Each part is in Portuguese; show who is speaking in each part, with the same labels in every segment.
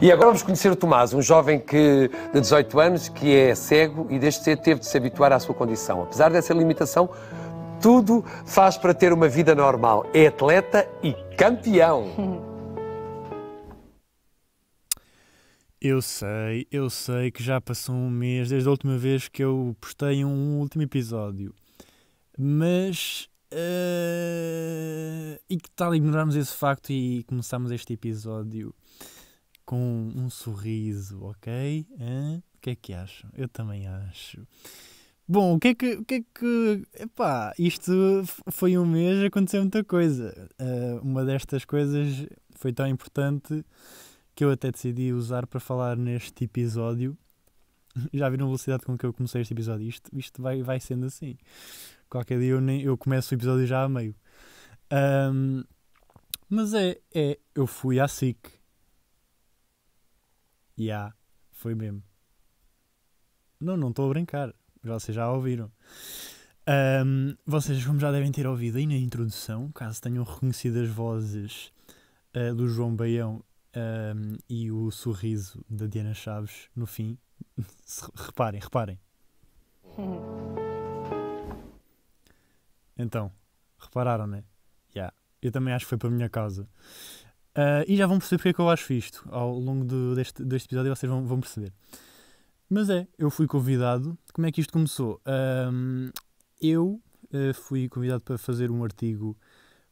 Speaker 1: E agora vamos conhecer o Tomás, um jovem que, de 18 anos que é cego e desde cedo teve de se habituar à sua condição. Apesar dessa limitação, tudo faz para ter uma vida normal. É atleta e campeão.
Speaker 2: Eu sei, eu sei que já passou um mês desde a última vez que eu postei um último episódio. Mas. Uh, e que tal ignorarmos esse facto e começarmos este episódio com um sorriso, ok? Hã? O que é que acham? Eu também acho. Bom, o que é que. O que, é que epá, isto foi um mês, aconteceu muita coisa. Uh, uma destas coisas foi tão importante que eu até decidi usar para falar neste episódio. Já viram a velocidade com que eu comecei este episódio? Isto, isto vai, vai sendo assim. Qualquer dia eu, nem, eu começo o episódio já a meio. Um, mas é, é, eu fui à SIC. Yeah, foi mesmo. Não, não estou a brincar. Vocês já ouviram. Um, vocês, como já devem ter ouvido aí na introdução, caso tenham reconhecido as vozes uh, do João Baião um, e o sorriso da Diana Chaves no fim. reparem, reparem. Então, repararam, né? Yeah. Eu também acho que foi para a minha causa. Uh, e já vão perceber porque é que eu acho isto. Ao longo do, deste, deste episódio vocês vão, vão perceber. Mas é, eu fui convidado. Como é que isto começou? Um, eu uh, fui convidado para fazer um artigo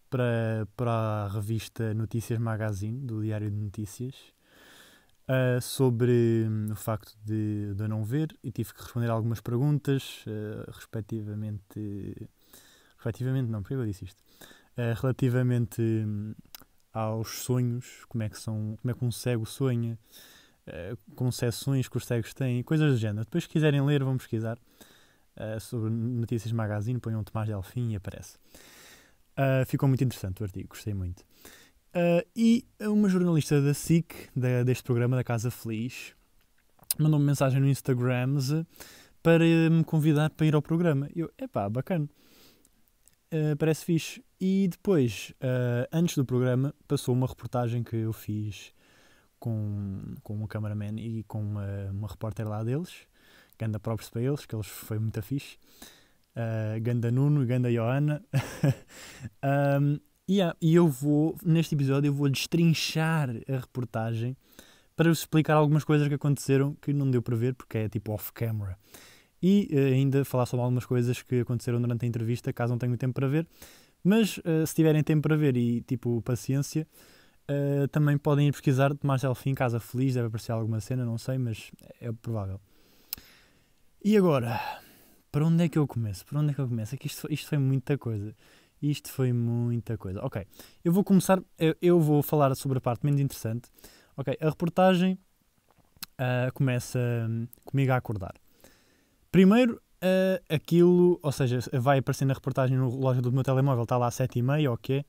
Speaker 2: para, para a revista Notícias Magazine, do Diário de Notícias, uh, sobre um, o facto de, de eu não ver e tive que responder algumas perguntas, uh, respectivamente. Respectivamente, não, porque eu disse isto? Relativamente um, aos sonhos, como é que, são, como é que um cego sonha, uh, concessões que os cegos têm, coisas do género. Depois, se quiserem ler, vão pesquisar sobre Notícias Magazine, ponham Tomás Delfim e aparece. Uh, ficou muito interessante o artigo, gostei muito. Uh, e uma jornalista da SIC, da, deste programa, da Casa Feliz, mandou-me mensagem no Instagram para me convidar para ir ao programa. Eu, epá, bacana. Uh, parece fixe. E depois, antes do programa, passou uma reportagem que eu fiz com, com um cameraman e com uma, uma repórter lá deles, ganda próprios para eles, que eles foi muito fixe uh, Ganda Nuno e Ganda Joana. um, yeah, e eu vou, neste episódio, eu vou destrinchar a reportagem para vos explicar algumas coisas que aconteceram que não deu para ver, porque é tipo off-camera. E uh, ainda falar sobre algumas coisas que aconteceram durante a entrevista, caso não tenham tempo para ver. Mas uh, se tiverem tempo para ver e tipo paciência, uh, também podem ir pesquisar Tomás Delfim, Casa Feliz, deve aparecer alguma cena, não sei, mas é provável. E agora, para onde é que eu começo? Para onde é que eu começo? É que isto, isto foi muita coisa. Isto foi muita coisa. Ok, eu vou começar, eu, eu vou falar sobre a parte menos interessante. Ok, a reportagem uh, começa um, comigo a acordar. Primeiro, uh, aquilo, ou seja, vai aparecer na reportagem no relógio do meu telemóvel, está lá às 7h30, ok.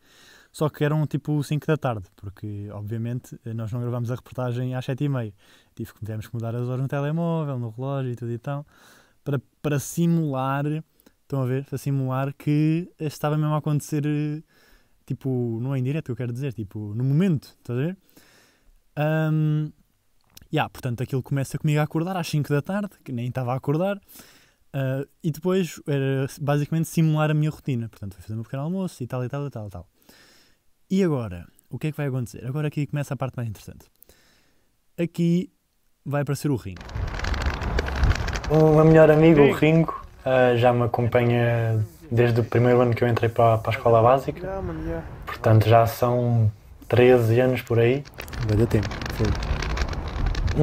Speaker 2: Só que eram tipo 5 da tarde, porque obviamente nós não gravamos a reportagem às 7h30. Tive, tivemos que mudar as horas no telemóvel, no relógio e tudo e tal para, para simular, estão a ver? Para simular que estava mesmo a acontecer, tipo, não é em direto, eu quero dizer, tipo, no momento, estás a ver? Um, yeah, portanto, aquilo começa comigo a acordar às 5 da tarde, que nem estava a acordar, uh, e depois era basicamente simular a minha rotina. Portanto, fui fazer o meu pequeno almoço e tal e tal e tal e tal. E agora, o que é que vai acontecer? Agora aqui começa a parte mais interessante. Aqui vai aparecer o ringue.
Speaker 3: O meu melhor amigo, o Ringo, uh, já me acompanha desde o primeiro ano que eu entrei para, para a escola básica. Portanto, já são 13 anos por aí.
Speaker 2: Vai dar tempo.
Speaker 3: Foi.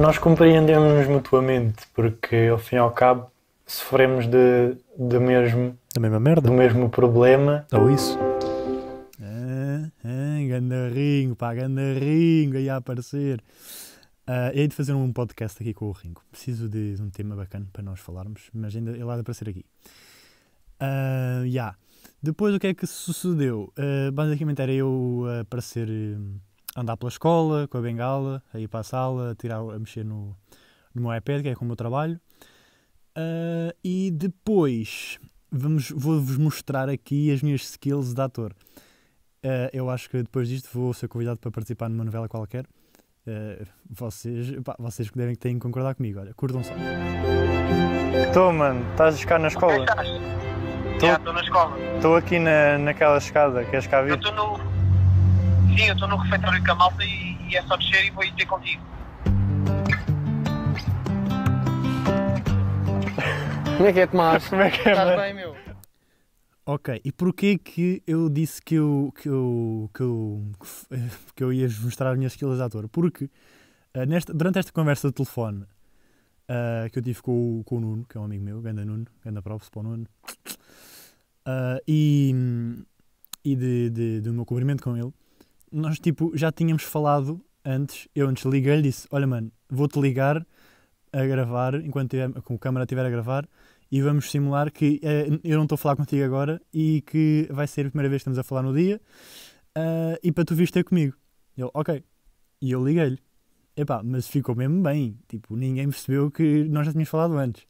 Speaker 3: Nós compreendemos mutuamente, porque ao fim e ao cabo sofremos de, de mesmo,
Speaker 2: da mesma merda.
Speaker 3: do mesmo problema.
Speaker 2: Ou isso. Ah, ah, ganda ringo, pá, ganda ringo aí a aparecer. Uh, hei de fazer um podcast aqui com o Ringo. Preciso de, um tema bacana para nós falarmos, mas ainda ele há de aparecer aqui. Uh, yeah. Depois o que é que sucedeu? Uh, basicamente era eu aparecer, andar pela escola com a bengala, a ir para a sala, a, tirar, a mexer no, no meu iPad, que é com o meu trabalho. Uh, e depois vamos, vou-vos mostrar aqui as minhas skills de ator. Uh, eu acho que depois disto vou ser convidado para participar numa novela qualquer Uh, vocês, pá, vocês que devem têm que concordar comigo. Olha, curtam só.
Speaker 3: Estou, mano. Estás a cá na escola?
Speaker 4: Estou na escola.
Speaker 3: Estou aqui na, naquela escada. Queres cá
Speaker 4: Eu
Speaker 3: vir?
Speaker 4: estou no. Sim, eu estou no refeitório com a malta e, e é só descer e vou ir ter contigo.
Speaker 1: Como é que é, Tomás?
Speaker 3: Como é que é,
Speaker 4: Estás bem, meu?
Speaker 2: Ok, e porquê que eu disse que eu, que eu, que eu, que eu ia mostrar as minhas skills de ator? Porque eh, nesta, durante esta conversa de telefone eh, que eu tive com, o- com o Nuno, que é um amigo meu, ganda Nuno, ganda props para o Nuno, eh, e, e de, de- do meu cobrimento com ele, nós tipo já tínhamos falado antes, eu antes liguei-lhe e disse, olha mano, vou-te ligar a gravar, enquanto tiver, com a câmera estiver a gravar, e vamos simular que eh, eu não estou a falar contigo agora e que vai ser a primeira vez que estamos a falar no dia ah, e para tu vires ter comigo. Ele, ok. E eu liguei-lhe. Epá, mas ficou mesmo bem. Tipo, ninguém percebeu que nós já tínhamos falado antes.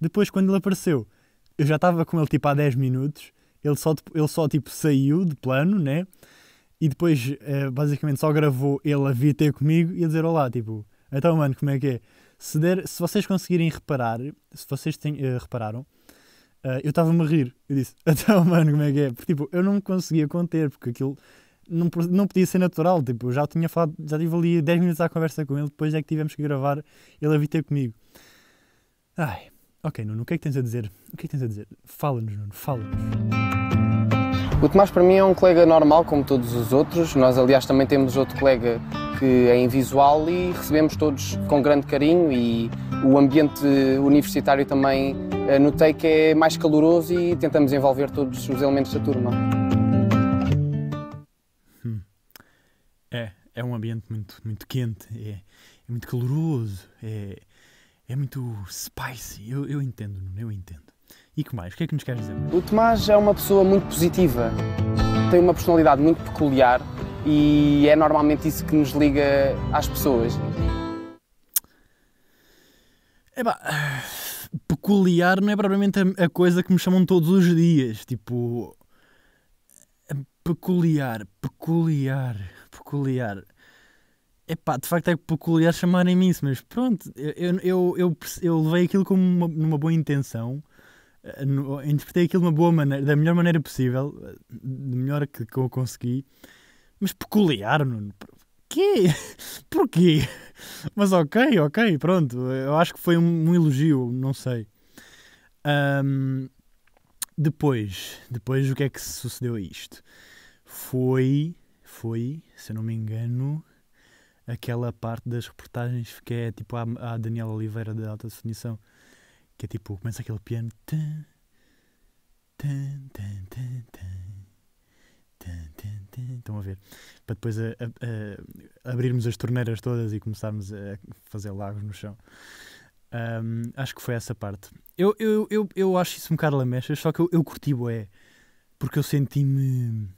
Speaker 2: Depois, quando ele apareceu, eu já estava com ele tipo há 10 minutos. Ele só, ele só tipo saiu de plano, né? E depois, eh, basicamente, só gravou ele a vir ter comigo e a dizer olá, tipo, então, mano, como é que é? Se, der, se vocês conseguirem reparar, se vocês eh, repararam, eh, eu estava-me a rir. Eu disse, então, mano, como é que é? Porque, tipo, eu não me conseguia conter, porque aquilo não, não podia ser natural. Tipo, eu já tinha falado, já tive ali 10 minutos à conversa com ele, depois é que tivemos que gravar ele a vir ter comigo. Ai, ok, Nuno, o que é que tens a dizer? O que é que tens a dizer? Fala-nos, Nuno, fala-nos.
Speaker 5: O Tomás para mim é um colega normal, como todos os outros. Nós, aliás, também temos outro colega que é em visual e recebemos todos com grande carinho e o ambiente universitário também eh, notei que é mais caloroso e tentamos envolver todos os elementos da turma.
Speaker 2: É, é um ambiente muito, muito quente, é, é muito caloroso, é, é muito spicy. Eu, eu entendo, Nuno, eu entendo. E que mais? O que é que nos queres dizer?
Speaker 5: O Tomás é uma pessoa muito positiva, tem uma personalidade muito peculiar e é normalmente isso que nos liga às pessoas.
Speaker 2: Epá, peculiar não é propriamente a, a coisa que me chamam todos os dias. Tipo. Peculiar, peculiar, peculiar. Epá, de facto é peculiar chamarem-me isso, mas pronto, eu, eu, eu, eu, levei aquilo como uma, numa boa intenção, eh, interpretei aquilo de uma boa maneira, da melhor maneira possível, eh, da melhor que, que eu consegui, mas peculiar, Nuno, quê? Porquê? Mas ok, ok, pronto. Eu acho que foi um, um elogio, não sei. Ahm, depois, depois o que é que sucedeu a isto? Foi, foi, se eu não me engano, aquela parte das reportagens que é tipo a, a Daniela Oliveira da Alta Definição, que é tipo, começa aquele piano. Tan, tan, tan, Estão a ver? Para depois a- a- a- abrirmos as torneiras todas e começarmos a fazer lagos no chão. Ahm, acho que foi essa parte. Eu, eu, eu, eu acho isso um bocado lamechas, só que eu, eu curti bué. Porque eu senti-me...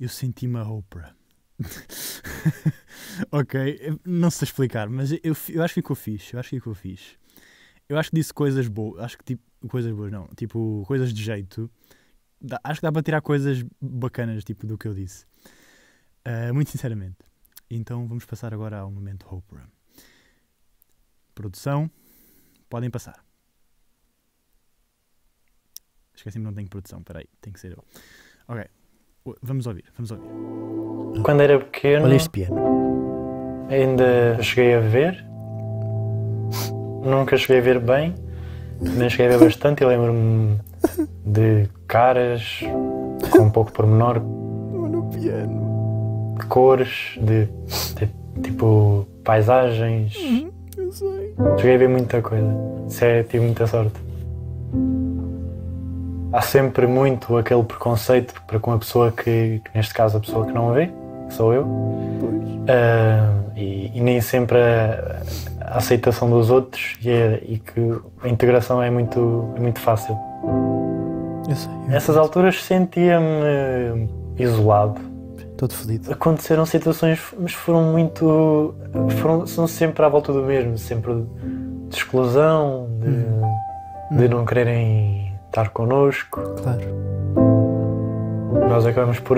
Speaker 2: Eu senti-me a Oprah. ok, não sei explicar, mas eu, eu acho que ficou fixe. Eu acho que ficou fixe. Eu acho que disse coisas boas. Acho que tipo... Coisas boas, não. Tipo, coisas de jeito. Dá- acho que dá para tirar coisas bacanas, tipo, do que eu disse. Ah, muito sinceramente. Então vamos passar agora ao momento Oprah. Produção, podem passar. Esqueci-me, não tenho produção, peraí, tem que ser eu. Ok, vamos ouvir, vamos ouvir.
Speaker 3: Quando era pequeno,
Speaker 2: Olha este piano.
Speaker 3: ainda cheguei a ver. Nunca cheguei a ver bem, nem cheguei a ver bastante. Eu lembro-me de caras com um pouco pormenor, de cores, de, de, tipo paisagens. Cheguei a ver muita coisa. É, tive muita sorte. Há sempre muito aquele preconceito para com a pessoa que, que neste caso, a pessoa que não vê, que sou eu. Ah, e, e nem sempre a, a aceitação dos outros e, é- e que a integração é muito, é muito fácil.
Speaker 2: Eu sei.
Speaker 3: Nessas alturas sentia-me isolado.
Speaker 2: Todo fodido.
Speaker 3: Aconteceram situações, mas foram muito. Foram, são sempre à volta do mesmo, sempre de exclusão, de, de não quererem estar connosco.
Speaker 2: Claro.
Speaker 3: Nós acabamos por,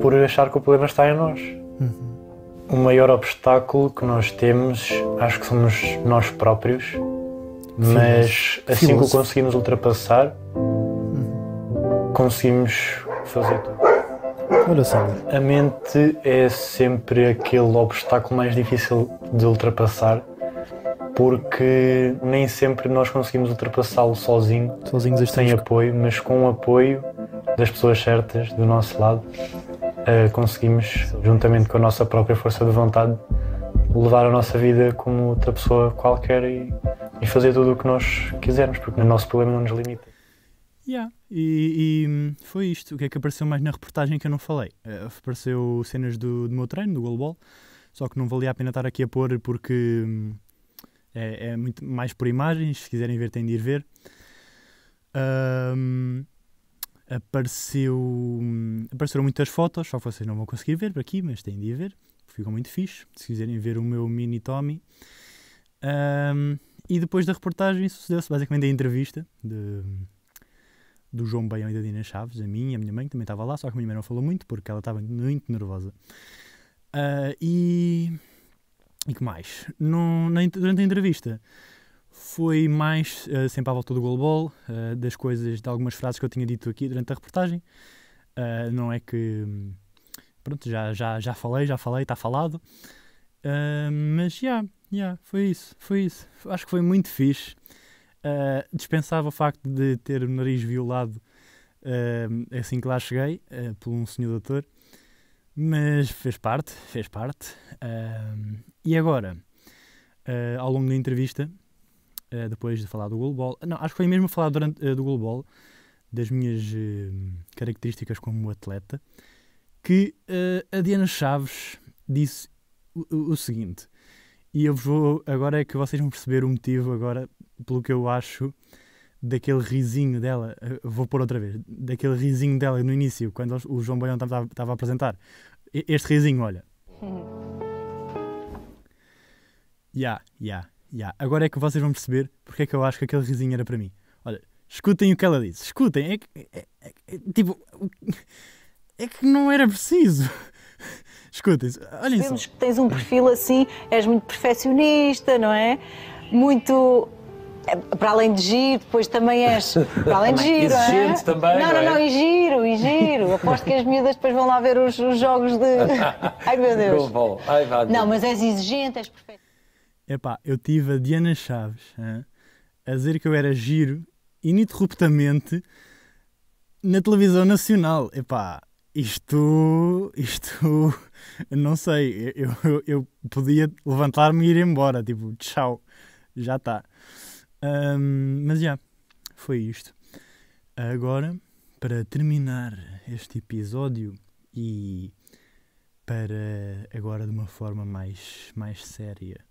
Speaker 3: por achar que o problema está em nós. O maior obstáculo que nós temos, acho que somos nós próprios, mas assim que o conseguimos ultrapassar, conseguimos fazer tudo.
Speaker 2: Olha, Sandra.
Speaker 3: A mente é sempre aquele obstáculo mais difícil de ultrapassar, porque nem sempre nós conseguimos ultrapassá-lo sozinho,
Speaker 2: Sozinhos
Speaker 3: sem apoio, mas com o apoio das pessoas certas do nosso lado, eh, conseguimos, juntamente com a nossa própria força de vontade, levar a nossa vida como outra pessoa qualquer e, e fazer tudo o que nós quisermos, porque o nosso problema não nos limita.
Speaker 2: Yeah. E, e, hum, foi isto. O que é que apareceu mais na reportagem que eu não falei? Eh, apareceu cenas do, do meu treino, do goalball, só que não valia a pena estar aqui a pôr porque hum, é, é muito mais por imagens. Se quiserem ver, têm de ir ver. Ahm, apareceu, hum, apareceram muitas fotos, só que vocês não vão conseguir ver por aqui, mas têm de ir ver. Ficou muito fixe. Se quiserem ver o meu mini Tommy. Ahm, e depois da reportagem sucedeu-se basicamente a entrevista de, do João Baião e da Dina Chaves, a mim e a minha mãe, que também estava lá, só que a minha mãe não falou muito porque ela estava muito nervosa. Ah, e. E que mais? No, na, durante a entrevista foi mais ah, sempre à volta do goalball, ah, das coisas, de algumas frases que eu tinha dito aqui durante a reportagem. Ah, não é que. Pronto, já, já, já falei, já falei, está falado. Mas já, já, foi isso, foi isso. Acho que foi muito fixe. Uh, dispensava o facto de ter o nariz violado uh, assim que lá cheguei, uh, por um senhor doutor, mas fez parte, fez parte. E agora, ao longo da entrevista, depois de falar do goalball, não, acho que foi mesmo falar durante, do goalball, das minhas características como atleta, que a Diana Chaves disse o- o seguinte, e eu vou, agora é que vocês vão perceber o motivo agora pelo que eu acho daquele risinho dela, eh, vou pôr outra vez, daquele risinho dela no início, quando o João Baião estava a apresentar. Este risinho, olha. Ya, ya, ya. Agora é que vocês vão perceber porque é que eu acho que aquele risinho era para mim. Olha, escutem o que ela disse. Escutem. É que, é- é- é- tipo, é que não era preciso. Escutem, olhem só.
Speaker 6: Vemos que tens um perfil assim, és muito perfeccionista, não é? Muito. eh, Para além de giro, depois também és. Para além de giro,
Speaker 1: Exigente
Speaker 6: é?
Speaker 1: também,
Speaker 6: Não,
Speaker 1: não
Speaker 6: não,
Speaker 1: é?
Speaker 6: não, e giro, e giro. Aposto que as miúdas depois vão lá ver os, os jogos de. Ai meu Deus.
Speaker 1: Ai,
Speaker 6: Não, mas és exigente, és perfeito.
Speaker 2: Epá, eu tive a Diana Chaves hã, a dizer que eu era giro ininterruptamente na televisão nacional. Epá, isto. Isto. Não sei. Eu, eu, eu podia levantar-me e ir embora. Tipo, tchau. Já está. mas já. Foi isto. Agora, para terminar este episódio e para agora de uma forma mais, mais séria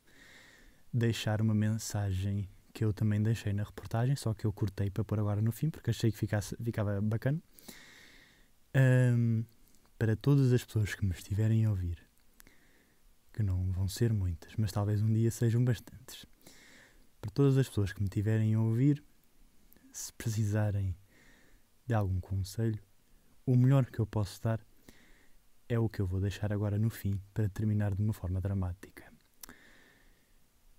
Speaker 2: deixar uma mensagem que eu também deixei na reportagem, só que eu cortei para pôr agora no fim, porque achei que ficasse, ficava bacana. Ahm, para todas as pessoas que me estiverem a ouvir, que não vão ser muitas, mas talvez um dia sejam bastantes. Para todas as pessoas que me estiverem a ouvir, se precisarem de algum conselho, o melhor que eu posso dar é o que eu vou deixar agora no fim para terminar de uma forma dramática.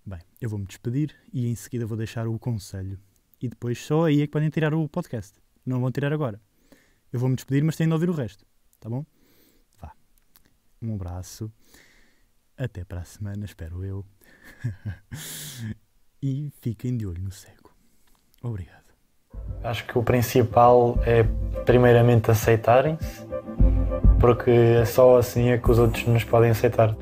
Speaker 2: Bem, eu vou-me despedir e em seguida vou deixar o conselho. E depois só aí é que podem tirar o podcast. Não vão tirar agora. Eu vou-me despedir, mas têm de ouvir o resto. Tá bom? Vá. Um abraço. Até para a semana, espero eu. e fiquem de olho no cego. Obrigado.
Speaker 3: Acho que o principal é primeiramente aceitarem-se, porque é só assim é que os outros nos podem aceitar.